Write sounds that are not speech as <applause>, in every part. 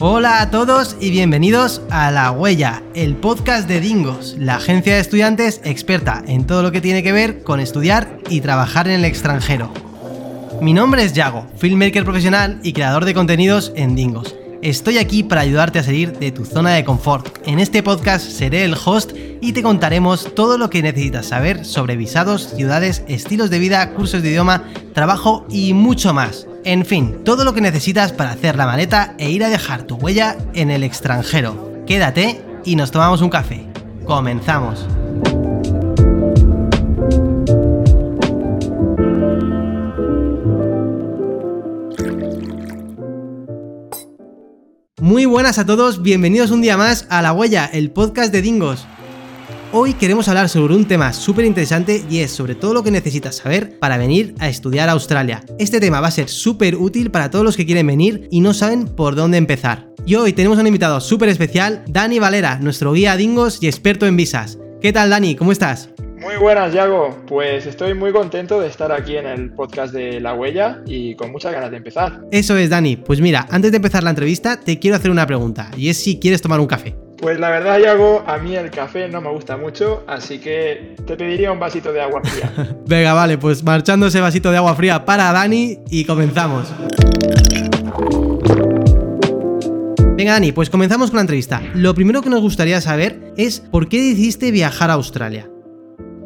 Hola a todos y bienvenidos a La Huella, el podcast de Dingos, la agencia de estudiantes experta en todo lo que tiene que ver con estudiar y trabajar en el extranjero. Mi nombre es Yago, filmmaker profesional y creador de contenidos en Dingos. Estoy aquí para ayudarte a salir de tu zona de confort. En este podcast seré el host y te contaremos todo lo que necesitas saber sobre visados, ciudades, estilos de vida, cursos de idioma, trabajo y mucho más. En fin, todo lo que necesitas para hacer la maleta e ir a dejar tu huella en el extranjero. Quédate y nos tomamos un café. Comenzamos. Muy buenas a todos, bienvenidos un día más a La Huella, el podcast de Dingos. Hoy queremos hablar sobre un tema súper interesante y es sobre todo lo que necesitas saber para venir a estudiar a Australia. Este tema va a ser súper útil para todos los que quieren venir y no saben por dónde empezar. Y hoy tenemos un invitado súper especial, Dani Valera, nuestro guía Dingos y experto en visas. ¿Qué tal Dani? ¿Cómo estás? Muy buenas, Yago. Pues estoy muy contento de estar aquí en el podcast de La Huella y con muchas ganas de empezar. Eso es, Dani. Pues mira, antes de empezar la entrevista, te quiero hacer una pregunta, y es si quieres tomar un café. Pues la verdad, Yago, a mí el café no me gusta mucho, así que te pediría un vasito de agua fría. <laughs> Venga, vale, pues marchando ese vasito de agua fría para Dani y comenzamos. Venga, Dani, pues comenzamos con la entrevista. Lo primero que nos gustaría saber es por qué decidiste viajar a Australia.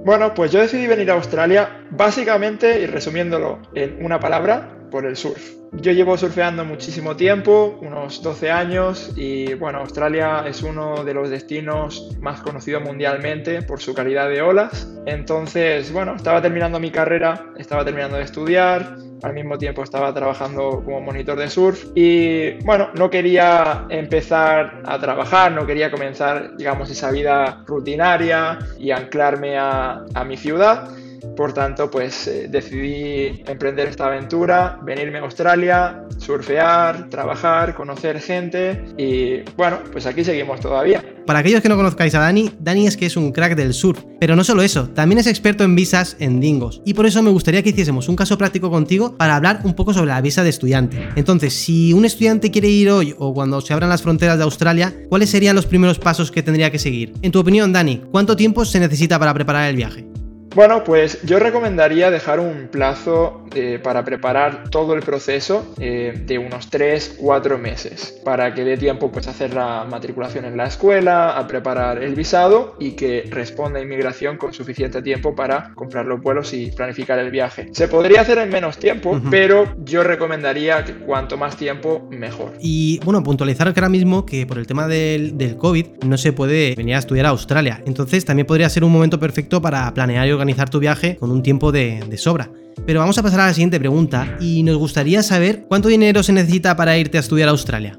Bueno, pues yo decidí venir a Australia básicamente, y resumiéndolo en una palabra, por el surf. Yo llevo surfeando muchísimo tiempo, unos 12 años, y bueno, Australia es uno de los destinos más conocidos mundialmente por su calidad de olas. Entonces, bueno, estaba terminando mi carrera, estaba terminando de estudiar, al mismo tiempo estaba trabajando como monitor de surf y bueno, no quería empezar a trabajar, no quería comenzar, digamos, esa vida rutinaria y anclarme a, a mi ciudad por tanto, pues eh, decidí emprender esta aventura, venirme a Australia, surfear, trabajar, conocer gente y bueno, pues aquí seguimos todavía. Para aquellos que no conozcáis a Dani, Dani es que es un crack del surf, pero no solo eso, también es experto en visas en Dingos. Y por eso me gustaría que hiciésemos un caso práctico contigo para hablar un poco sobre la visa de estudiante. Entonces, si un estudiante quiere ir hoy o cuando se abran las fronteras de Australia, ¿cuáles serían los primeros pasos que tendría que seguir? En tu opinión, Dani, ¿cuánto tiempo se necesita para preparar el viaje? Bueno, pues yo recomendaría dejar un plazo eh, para preparar todo el proceso eh, de unos 3-4 meses para que dé tiempo pues, a hacer la matriculación en la escuela, a preparar el visado y que responda a inmigración con suficiente tiempo para comprar los vuelos y planificar el viaje. Se podría hacer en menos tiempo, pero yo recomendaría que cuanto más tiempo, mejor. Y bueno, puntualizar que ahora mismo que por el tema del, del COVID no se puede venir a estudiar a Australia. Entonces también podría ser un momento perfecto para planear y organizar tu viaje con un tiempo de, de sobra. Pero vamos a pasar a la siguiente pregunta y nos gustaría saber cuánto dinero se necesita para irte a estudiar a Australia.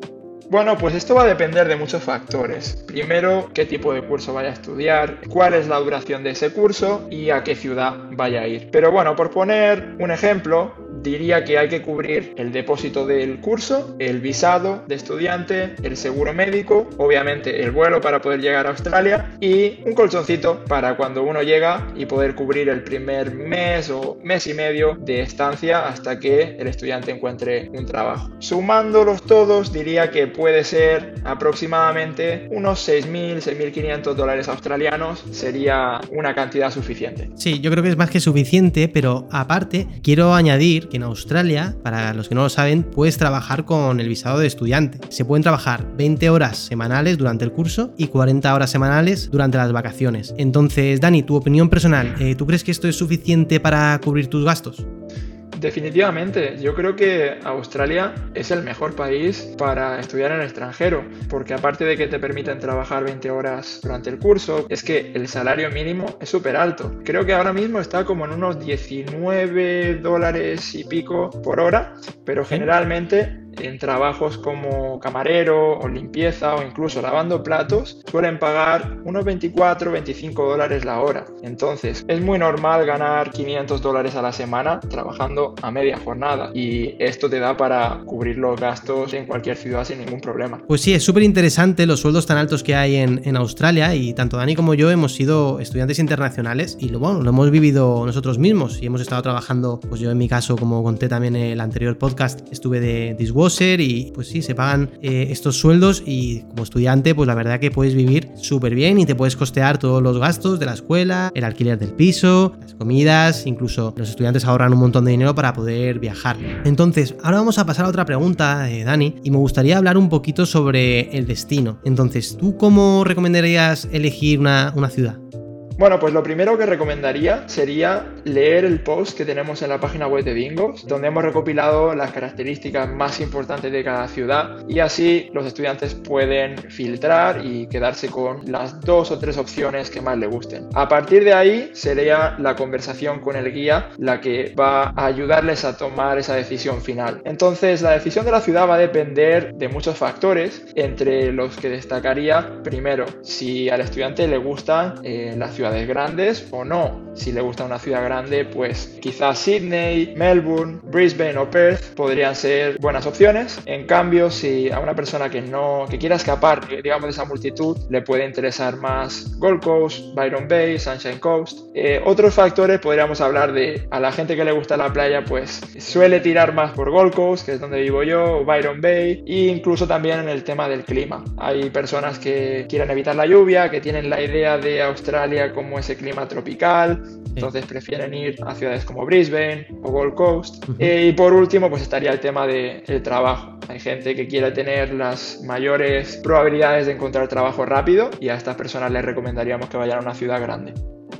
Bueno, pues esto va a depender de muchos factores. Primero, qué tipo de curso vaya a estudiar, cuál es la duración de ese curso y a qué ciudad vaya a ir. Pero bueno, por poner un ejemplo, diría que hay que cubrir el depósito del curso, el visado de estudiante, el seguro médico, obviamente el vuelo para poder llegar a Australia y un colchoncito para cuando uno llega y poder cubrir el primer mes o mes y medio de estancia hasta que el estudiante encuentre un trabajo. Sumándolos todos, diría que puede ser aproximadamente unos 6.000, 6.500 dólares australianos, sería una cantidad suficiente. Sí, yo creo que es más que suficiente, pero aparte quiero añadir en Australia, para los que no lo saben, puedes trabajar con el visado de estudiante. Se pueden trabajar 20 horas semanales durante el curso y 40 horas semanales durante las vacaciones. Entonces, Dani, tu opinión personal, eh, ¿tú crees que esto es suficiente para cubrir tus gastos? Definitivamente, yo creo que Australia es el mejor país para estudiar en el extranjero, porque aparte de que te permiten trabajar 20 horas durante el curso, es que el salario mínimo es súper alto. Creo que ahora mismo está como en unos 19 dólares y pico por hora, pero generalmente en trabajos como camarero o limpieza o incluso lavando platos suelen pagar unos 24 25 dólares la hora. Entonces es muy normal ganar 500 dólares a la semana trabajando a media jornada y esto te da para cubrir los gastos en cualquier ciudad sin ningún problema. Pues sí, es súper interesante los sueldos tan altos que hay en, en, Australia y tanto Dani como yo hemos sido estudiantes internacionales y lo, bueno, lo hemos vivido nosotros mismos y hemos estado trabajando, pues yo en mi caso como conté también en el anterior podcast, estuve de Diswashing y pues sí, se pagan eh, estos sueldos y como estudiante pues la verdad que puedes vivir súper bien y te puedes costear todos los gastos de la escuela, el alquiler del piso, las comidas, incluso los estudiantes ahorran un montón de dinero para poder viajar. Entonces, ahora vamos a pasar a otra pregunta, eh, Dani, y me gustaría hablar un poquito sobre el destino. Entonces, ¿tú cómo recomendarías elegir una, una ciudad? Bueno, pues lo primero que recomendaría sería leer el post que tenemos en la página web de Dingos, donde hemos recopilado las características más importantes de cada ciudad y así los estudiantes pueden filtrar y quedarse con las dos o tres opciones que más les gusten. A partir de ahí sería la conversación con el guía la que va a ayudarles a tomar esa decisión final. Entonces, la decisión de la ciudad va a depender de muchos factores, entre los que destacaría primero si al estudiante le gustan eh, las ciudades ciudades grandes o no. Si le gusta una ciudad grande, pues quizás Sydney, Melbourne, Brisbane o Perth podrían ser buenas opciones. En cambio, si a una persona que no que quiera escapar, digamos, de esa multitud, le puede interesar más Gold Coast, Byron Bay, Sunshine Coast. Eh, otros factores podríamos hablar de a la gente que le gusta la playa, pues suele tirar más por Gold Coast, que es donde vivo yo, Byron Bay, e incluso también en el tema del clima. Hay personas que quieren evitar la lluvia, que tienen la idea de Australia como ese clima tropical, entonces prefieren ir a ciudades como Brisbane o Gold Coast. Eh, y por último, pues estaría el tema del trabajo. Hay gente que quiere tener las mayores probabilidades de encontrar trabajo rápido y a estas personas les recomendaríamos que vayan a una ciudad grande.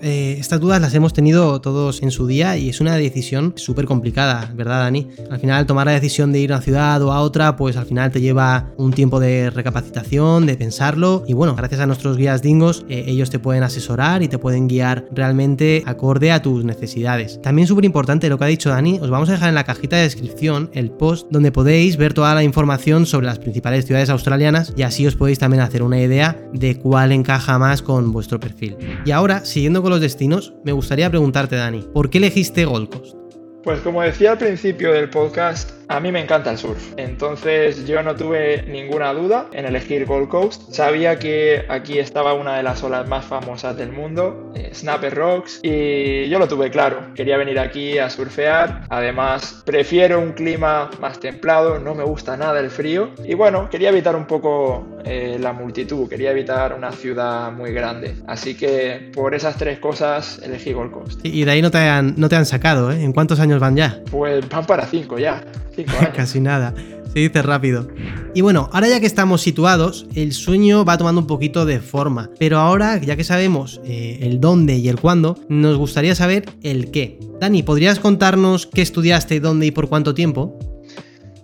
Eh, estas dudas las hemos tenido todos en su día y es una decisión súper complicada, ¿verdad, Dani? Al final, tomar la decisión de ir a una ciudad o a otra, pues al final te lleva un tiempo de recapacitación, de pensarlo. Y bueno, gracias a nuestros guías dingos, eh, ellos te pueden asesorar y te pueden guiar realmente acorde a tus necesidades. También súper importante lo que ha dicho Dani, os vamos a dejar en la cajita de descripción el post donde podéis ver toda la información sobre las principales ciudades australianas y así os podéis también hacer una idea de cuál encaja más con vuestro perfil. Y ahora, siguiendo con los destinos, me gustaría preguntarte, Dani, ¿por qué elegiste Gold Coast? Pues como decía al principio del podcast, a mí me encanta el surf, entonces yo no tuve ninguna duda en elegir Gold Coast. Sabía que aquí estaba una de las olas más famosas del mundo, eh, Snapper Rocks, y yo lo tuve claro. Quería venir aquí a surfear, además prefiero un clima más templado, no me gusta nada el frío, y bueno, quería evitar un poco eh, la multitud, quería evitar una ciudad muy grande. Así que por esas tres cosas elegí Gold Coast. Y de ahí no te han, no te han sacado, ¿eh? ¿En cuántos años van ya? Pues van para cinco ya. <laughs> Casi nada. Se dice rápido. Y bueno, ahora ya que estamos situados, el sueño va tomando un poquito de forma. Pero ahora, ya que sabemos eh, el dónde y el cuándo, nos gustaría saber el qué. Dani, ¿podrías contarnos qué estudiaste, dónde y por cuánto tiempo?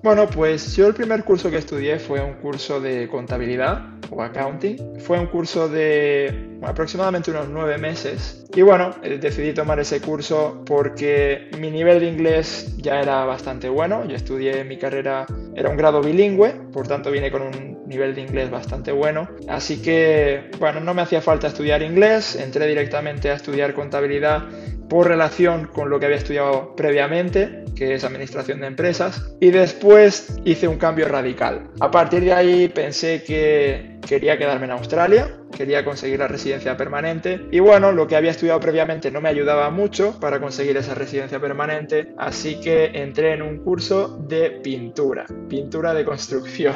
Bueno, pues yo el primer curso que estudié fue un curso de contabilidad o accounting. Fue un curso de aproximadamente unos nueve meses. Y bueno, eh, decidí tomar ese curso porque mi nivel de inglés ya era bastante bueno. Yo estudié mi carrera, era un grado bilingüe, por tanto vine con un nivel de inglés bastante bueno. Así que, bueno, no me hacía falta estudiar inglés, entré directamente a estudiar contabilidad por relación con lo que había estudiado previamente, que es administración de empresas, y después hice un cambio radical. A partir de ahí pensé que quería quedarme en Australia, quería conseguir la residencia permanente, y bueno, lo que había estudiado previamente no me ayudaba mucho para conseguir esa residencia permanente, así que entré en un curso de pintura, pintura de construcción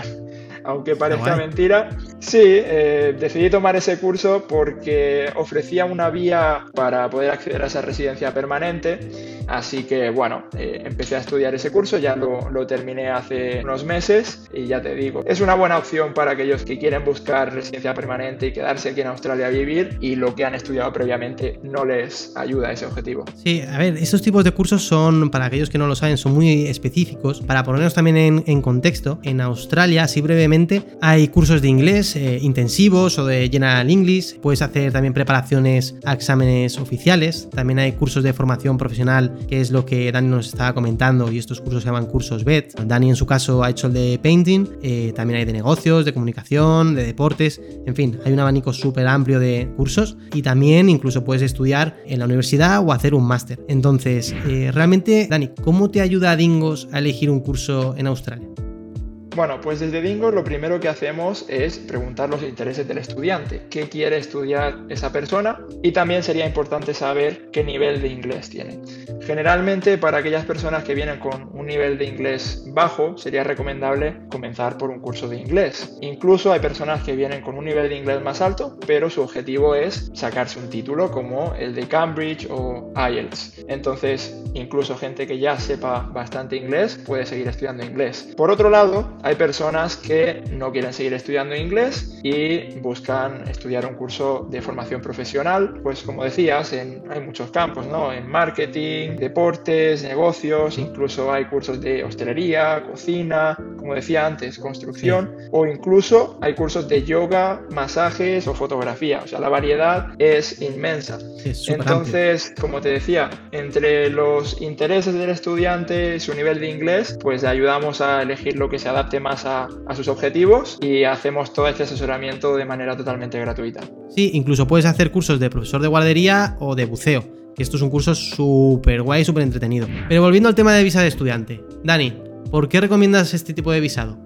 aunque parezca mentira. Sí, eh, decidí tomar ese curso porque ofrecía una vía para poder acceder a esa residencia permanente. Así que bueno, eh, empecé a estudiar ese curso, ya lo, lo, terminé hace unos meses y ya te digo, es una buena opción para aquellos que quieren buscar residencia permanente y quedarse aquí en Australia a vivir y lo que han estudiado previamente no les ayuda a ese objetivo. Sí, a ver, estos tipos de cursos son, para aquellos que no lo saben, son muy específicos. Para ponernos también en, en contexto, en Australia, así brevemente, hay cursos de inglés eh, intensivos o de General English. Puedes hacer también preparaciones a exámenes oficiales. También hay cursos de formación profesional, que es lo que Dani nos estaba comentando. Y estos cursos se llaman cursos BED. Dani en su caso ha hecho el de painting. Eh, también hay de negocios, de comunicación, de deportes. En fin, hay un abanico súper amplio de cursos. Y también incluso puedes estudiar en la universidad o hacer un máster. Entonces, eh, realmente, Dani, ¿cómo te ayuda a Dingos a elegir un curso en Australia? Bueno, pues desde Dingo lo primero que hacemos es preguntar los intereses del estudiante, qué quiere estudiar esa persona y también sería importante saber qué nivel de inglés tiene. Generalmente para aquellas personas que vienen con un nivel de inglés bajo sería recomendable comenzar por un curso de inglés. Incluso hay personas que vienen con un nivel de inglés más alto, pero su objetivo es sacarse un título como el de Cambridge o IELTS. Entonces, incluso gente que ya sepa bastante inglés puede seguir estudiando inglés. Por otro lado, hay personas que no quieren seguir estudiando inglés y buscan estudiar un curso de formación profesional, pues como decías, en, hay muchos campos, ¿no? En marketing, deportes, negocios, incluso hay cursos de hostelería, cocina, como decía antes, construcción, o incluso hay cursos de yoga, masajes o fotografía. O sea, la variedad es inmensa. Entonces, como te decía, entre los intereses del estudiante su nivel de inglés, pues le ayudamos a elegir lo que se adapte más a, sus objetivos y hacemos todo este asesoramiento de manera totalmente gratuita. Sí, incluso puedes hacer cursos de profesor de guardería o de buceo. Que esto es un curso súper guay súper entretenido. Pero volviendo al tema de visa de estudiante. Dani, ¿por qué recomiendas este tipo de visado?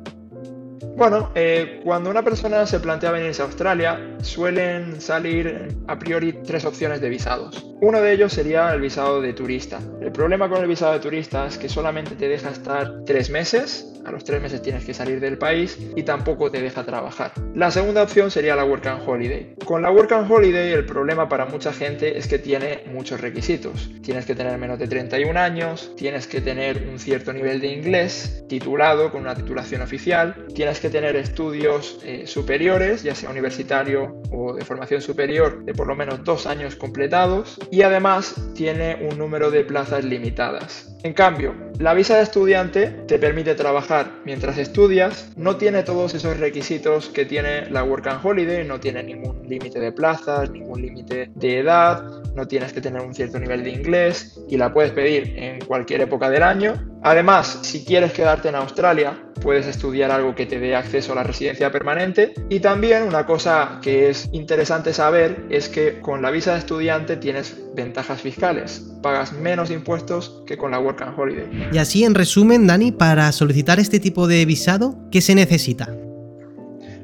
Bueno, eh, cuando una persona se plantea venirse a Australia, suelen salir a priori tres opciones de visados. Uno de ellos sería el visado de turista. El problema con el visado de turista es que solamente te deja estar tres meses, a los tres meses tienes que salir del país y tampoco te deja trabajar. La segunda opción sería la Work and Holiday. Con la Work and Holiday el problema para mucha gente es que tiene muchos requisitos. Tienes que tener menos de 31 años, tienes que tener un cierto nivel de inglés, titulado con una titulación oficial, tienes que tener estudios eh, superiores, ya sea universitario o de formación superior, de por lo menos dos años completados y además tiene un número de plazas limitadas. En cambio, la visa de estudiante te permite trabajar mientras estudias, no tiene todos esos requisitos que tiene la Work and Holiday, no tiene ningún límite de plazas, ningún límite de edad, no tienes que tener un cierto nivel de inglés y la puedes pedir en cualquier época del año. Además, si quieres quedarte en Australia, puedes estudiar algo que te dé acceso a la residencia permanente. Y también una cosa que es interesante saber es que con la visa de estudiante tienes ventajas fiscales. Pagas menos impuestos que con la Work and Holiday. Y así, en resumen, Dani, para solicitar este tipo de visado, ¿qué se necesita?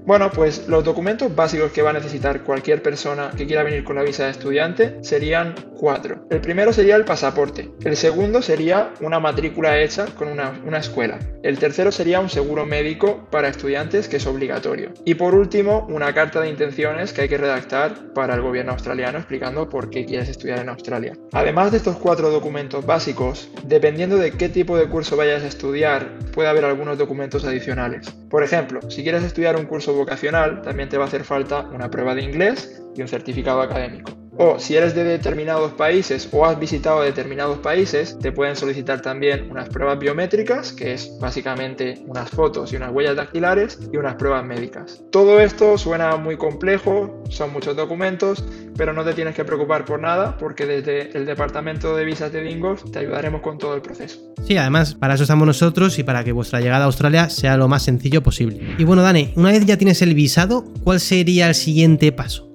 Bueno, pues los documentos básicos que va a necesitar cualquier persona que quiera venir con la visa de estudiante serían cuatro. El primero sería el pasaporte. El segundo sería una matrícula hecha con una, escuela. El tercero sería un seguro médico para estudiantes que es obligatorio. Y por último, una carta de intenciones que hay que redactar para el gobierno australiano explicando por qué quieres estudiar en Australia. Además de estos cuatro documentos básicos, dependiendo de qué tipo de curso vayas a estudiar, puede haber algunos documentos adicionales. Por ejemplo, si quieres estudiar un curso vocacional, también te va a hacer falta una prueba de inglés y un certificado académico. O si eres de determinados países o has visitado determinados países, te pueden solicitar también unas pruebas biométricas, que es básicamente unas fotos y unas huellas dactilares, y unas pruebas médicas. Todo esto suena muy complejo, son muchos documentos, pero no te tienes que preocupar por nada, porque desde el departamento de visas de Bingos te ayudaremos con todo el proceso. Sí, además, para eso estamos nosotros y para que vuestra llegada a Australia sea lo más sencillo posible. Y bueno, Dani, una vez ya tienes el visado, ¿cuál sería el siguiente paso?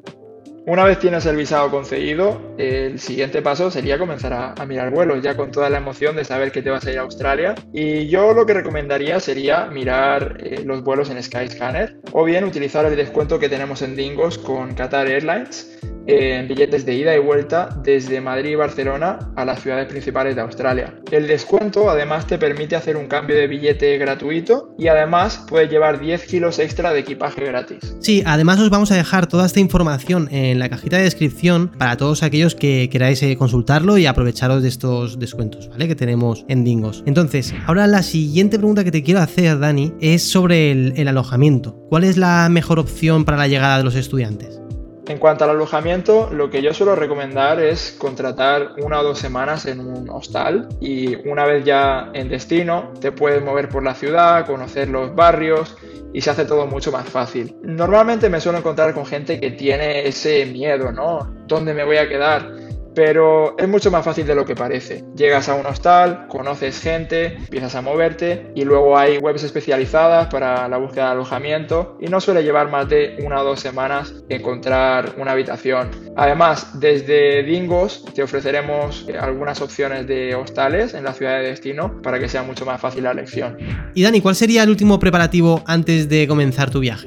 Una vez tienes el visado concedido, el siguiente paso sería comenzar a, mirar vuelos, ya con toda la emoción de saber que te vas a ir a Australia. Y yo lo que recomendaría sería mirar eh, los vuelos en Skyscanner o bien utilizar el descuento que tenemos en Dingos con Qatar Airlines en billetes de ida y vuelta desde Madrid y Barcelona a las ciudades principales de Australia. El descuento además te permite hacer un cambio de billete gratuito y además puedes llevar 10 kilos extra de equipaje gratis. Sí, además os vamos a dejar toda esta información en la cajita de descripción para todos aquellos que queráis eh, consultarlo y aprovecharos de estos descuentos, ¿vale? Que tenemos en Dingos. Entonces, ahora la siguiente pregunta que te quiero hacer, Dani, es sobre el alojamiento. ¿Cuál es la mejor opción para la llegada de los estudiantes? En cuanto al alojamiento, lo que yo suelo recomendar es contratar una o dos semanas en un hostal y una vez ya en destino te puedes mover por la ciudad, conocer los barrios y se hace todo mucho más fácil. Normalmente me suelo encontrar con gente que tiene ese miedo, ¿no? ¿Dónde me voy a quedar? Pero es mucho más fácil de lo que parece. Llegas a un hostal, conoces gente, empiezas a moverte y luego hay webs especializadas para la búsqueda de alojamiento y no suele llevar más de una o dos semanas encontrar una habitación. Además, desde Dingos te ofreceremos algunas opciones de hostales en la ciudad de destino para que sea mucho más fácil la elección. Y Dani, ¿cuál sería el último preparativo antes de comenzar tu viaje?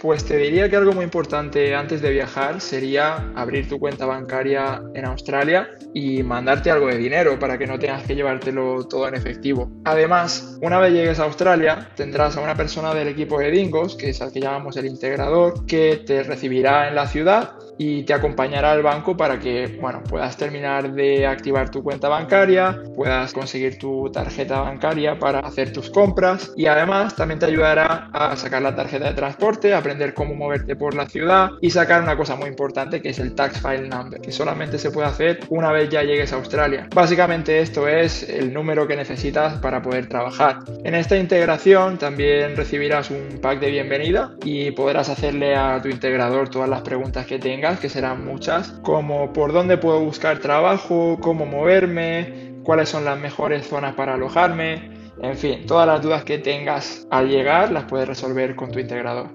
Pues te diría que algo muy importante antes de viajar sería abrir tu cuenta bancaria en Australia y mandarte algo de dinero para que no tengas que llevártelo todo en efectivo. Además, una vez llegues a Australia, tendrás a una persona del equipo de Dingos, que es al que llamamos el integrador, que te recibirá en la ciudad y te acompañará al banco para que bueno, puedas terminar de activar tu cuenta bancaria, puedas conseguir tu tarjeta bancaria para hacer tus compras y además también te ayudará a sacar la tarjeta de transporte, aprender cómo moverte por la ciudad y sacar una cosa muy importante que es el tax file number, que solamente se puede hacer una vez ya llegues a Australia. Básicamente esto es el número que necesitas para poder trabajar. En esta integración también recibirás un pack de bienvenida y podrás hacerle a tu integrador todas las preguntas que tengas que serán muchas, como por dónde puedo buscar trabajo, cómo moverme, cuáles son las mejores zonas para alojarme, en fin, todas las dudas que tengas al llegar las puedes resolver con tu integrador.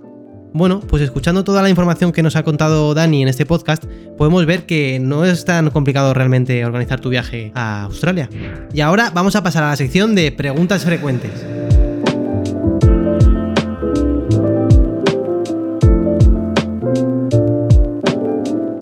Bueno, pues escuchando toda la información que nos ha contado Dani en este podcast, podemos ver que no es tan complicado realmente organizar tu viaje a Australia. Y ahora vamos a pasar a la sección de preguntas frecuentes.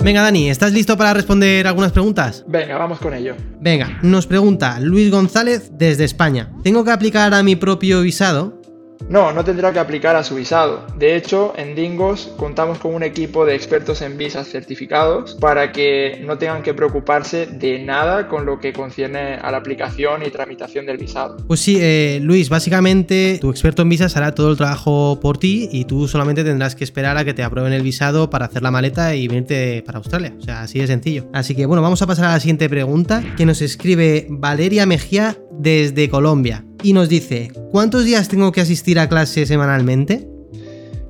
Venga, Dani, ¿estás listo para responder algunas preguntas? Venga, vamos con ello. Venga, nos pregunta Luis González desde España. ¿Tengo que aplicar a mi propio visado? No, no tendrá que aplicar a su visado. De hecho, en Dingos contamos con un equipo de expertos en visas certificados para que no tengan que preocuparse de nada con lo que concierne a la aplicación y tramitación del visado. Pues sí, eh, Luis, básicamente tu experto en visas hará todo el trabajo por ti y tú solamente tendrás que esperar a que te aprueben el visado para hacer la maleta y venirte para Australia. O sea, así de sencillo. Así que bueno, vamos a pasar a la siguiente pregunta que nos escribe Valeria Mejía desde Colombia y nos dice, ¿cuántos días tengo que asistir a clase semanalmente?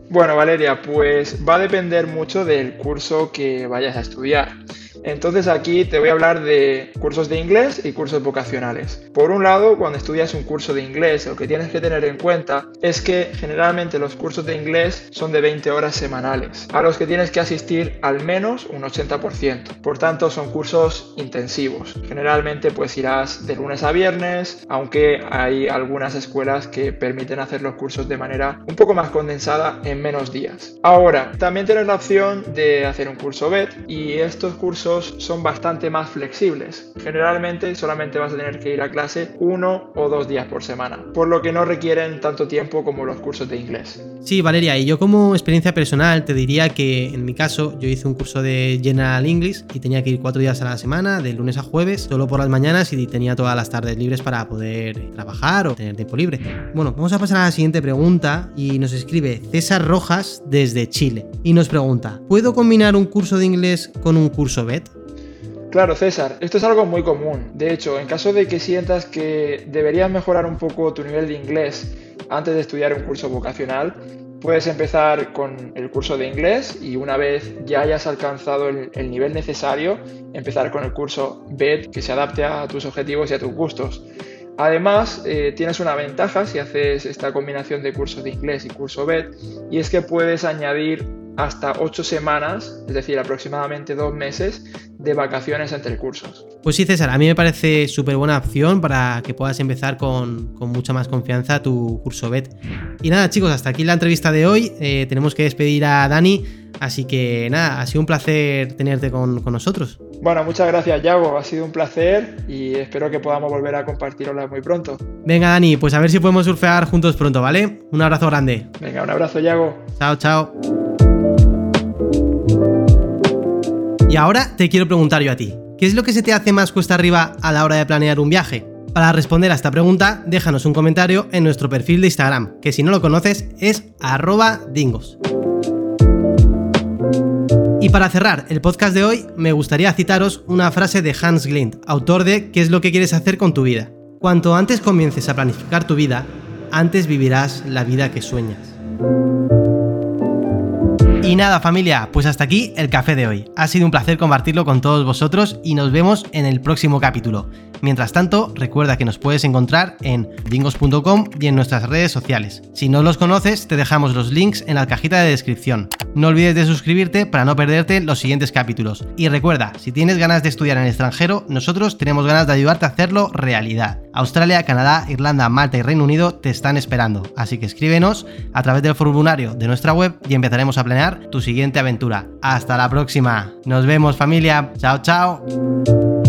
Bueno, Valeria, pues va a depender mucho del curso que vayas a estudiar. Entonces aquí te voy a hablar de cursos de inglés y cursos vocacionales. Por un lado, cuando estudias un curso de inglés, lo que tienes que tener en cuenta es que generalmente los cursos de inglés son de 20 horas semanales, a los que tienes que asistir al menos un 80%. Por tanto, son cursos intensivos. Generalmente pues irás de lunes a viernes, aunque hay algunas escuelas que permiten hacer los cursos de manera un poco más condensada en menos días. Ahora, también tienes la opción de hacer un curso BED y estos cursos son bastante más flexibles. Generalmente solamente vas a tener que ir a clase uno o dos días por semana, por lo que no requieren tanto tiempo como los cursos de inglés. Sí, Valeria, y yo como experiencia personal te diría que en mi caso yo hice un curso de General English y tenía que ir cuatro días a la semana, de lunes a jueves, solo por las mañanas y tenía todas las tardes libres para poder trabajar o tener tiempo libre. Bueno, vamos a pasar a la siguiente pregunta y nos escribe César Rojas desde Chile y nos pregunta, ¿puedo combinar un curso de inglés con un curso BED? Claro, César, esto es algo muy común. De hecho, en caso de que sientas que deberías mejorar un poco tu nivel de inglés antes de estudiar un curso vocacional, puedes empezar con el curso de inglés y una vez ya hayas alcanzado el, nivel necesario, empezar con el curso BED que se adapte a tus objetivos y a tus gustos. Además, eh, tienes una ventaja si haces esta combinación de curso de inglés y curso BED, y es que puedes añadir hasta 8 semanas, es decir, aproximadamente dos meses de vacaciones entre cursos. Pues sí, César, a mí me parece súper buena opción para que puedas empezar con, mucha más confianza tu curso BET. Y nada, chicos, hasta aquí la entrevista de hoy. Eh, tenemos que despedir a Dani, así que nada, ha sido un placer tenerte con, nosotros. Bueno, muchas gracias, Yago. Ha sido un placer y espero que podamos volver a compartirlo muy pronto. Venga, Dani, pues a ver si podemos surfear juntos pronto, ¿vale? Un abrazo grande. Venga, un abrazo, Yago. Chao, chao. Y ahora te quiero preguntar yo a ti, ¿qué es lo que se te hace más cuesta arriba a la hora de planear un viaje? Para responder a esta pregunta, déjanos un comentario en nuestro perfil de Instagram, que si no lo conoces es arroba dingos. Y para cerrar el podcast de hoy, me gustaría citaros una frase de Hans Glint, autor de ¿Qué es lo que quieres hacer con tu vida? Cuanto antes comiences a planificar tu vida, antes vivirás la vida que sueñas. Y nada familia, pues hasta aquí el café de hoy. Ha sido un placer compartirlo con todos vosotros y nos vemos en el próximo capítulo. Mientras tanto, recuerda que nos puedes encontrar en dingos.com y en nuestras redes sociales. Si no los conoces, te dejamos los links en la cajita de descripción. No olvides de suscribirte para no perderte los siguientes capítulos. Y recuerda, si tienes ganas de estudiar en el extranjero, nosotros tenemos ganas de ayudarte a hacerlo realidad. Australia, Canadá, Irlanda, Malta y Reino Unido te están esperando, así que escríbenos a través del formulario de nuestra web y empezaremos a planear tu siguiente aventura. Hasta la próxima. Nos vemos familia. Chao, chao.